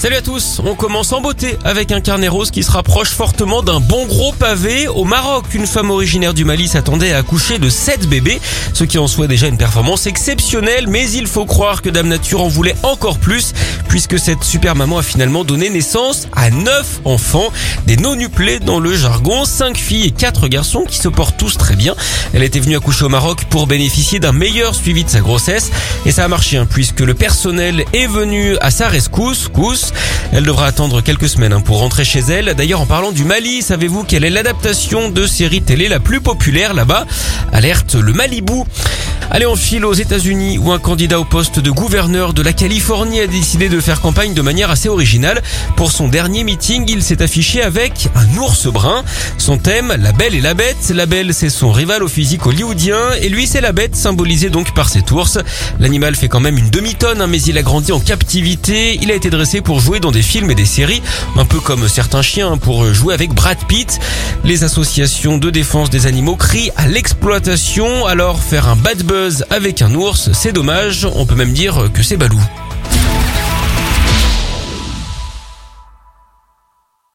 Salut à tous, on commence en beauté avec un carnet rose qui se rapproche fortement d'un bon gros pavé. Au Maroc, une femme originaire du Mali s'attendait à accoucher de 7 bébés, ce qui en soit déjà une performance exceptionnelle, mais il faut croire que Dame Nature en voulait encore plus, puisque cette super maman a finalement donné naissance à 9 enfants, des non-nuplés dans le jargon, 5 filles et 4 garçons qui se portent tous très bien. Elle était venue accoucher au Maroc pour bénéficier d'un meilleur suivi de sa grossesse, et ça a marché, hein, puisque le personnel est venu à sa rescousse, cousse, elle devra attendre quelques semaines hein, pour rentrer chez elle. D'ailleurs, en parlant du Mali, savez-vous quelle est l'adaptation de série télé la plus populaire là-bas? Alerte le Malibu. Allez, on file aux États-Unis où un candidat au poste de gouverneur de la Californie a décidé de faire campagne de manière assez originale. Pour son dernier meeting, il s'est affiché avec un ours brun. Son thème, la belle et la bête. La belle, c'est son rival au physique hollywoodien et lui, c'est la bête, symbolisée donc par cet ours. L'animal fait quand même une demi-tonne, hein, mais il a grandi en captivité. Il a été dressé pour jouer dans des films et des séries, un peu comme certains chiens pour jouer avec Brad Pitt. Les associations de défense des animaux crient à l'exploitation, alors faire un bad avec un ours, c'est dommage, on peut même dire que c'est balou.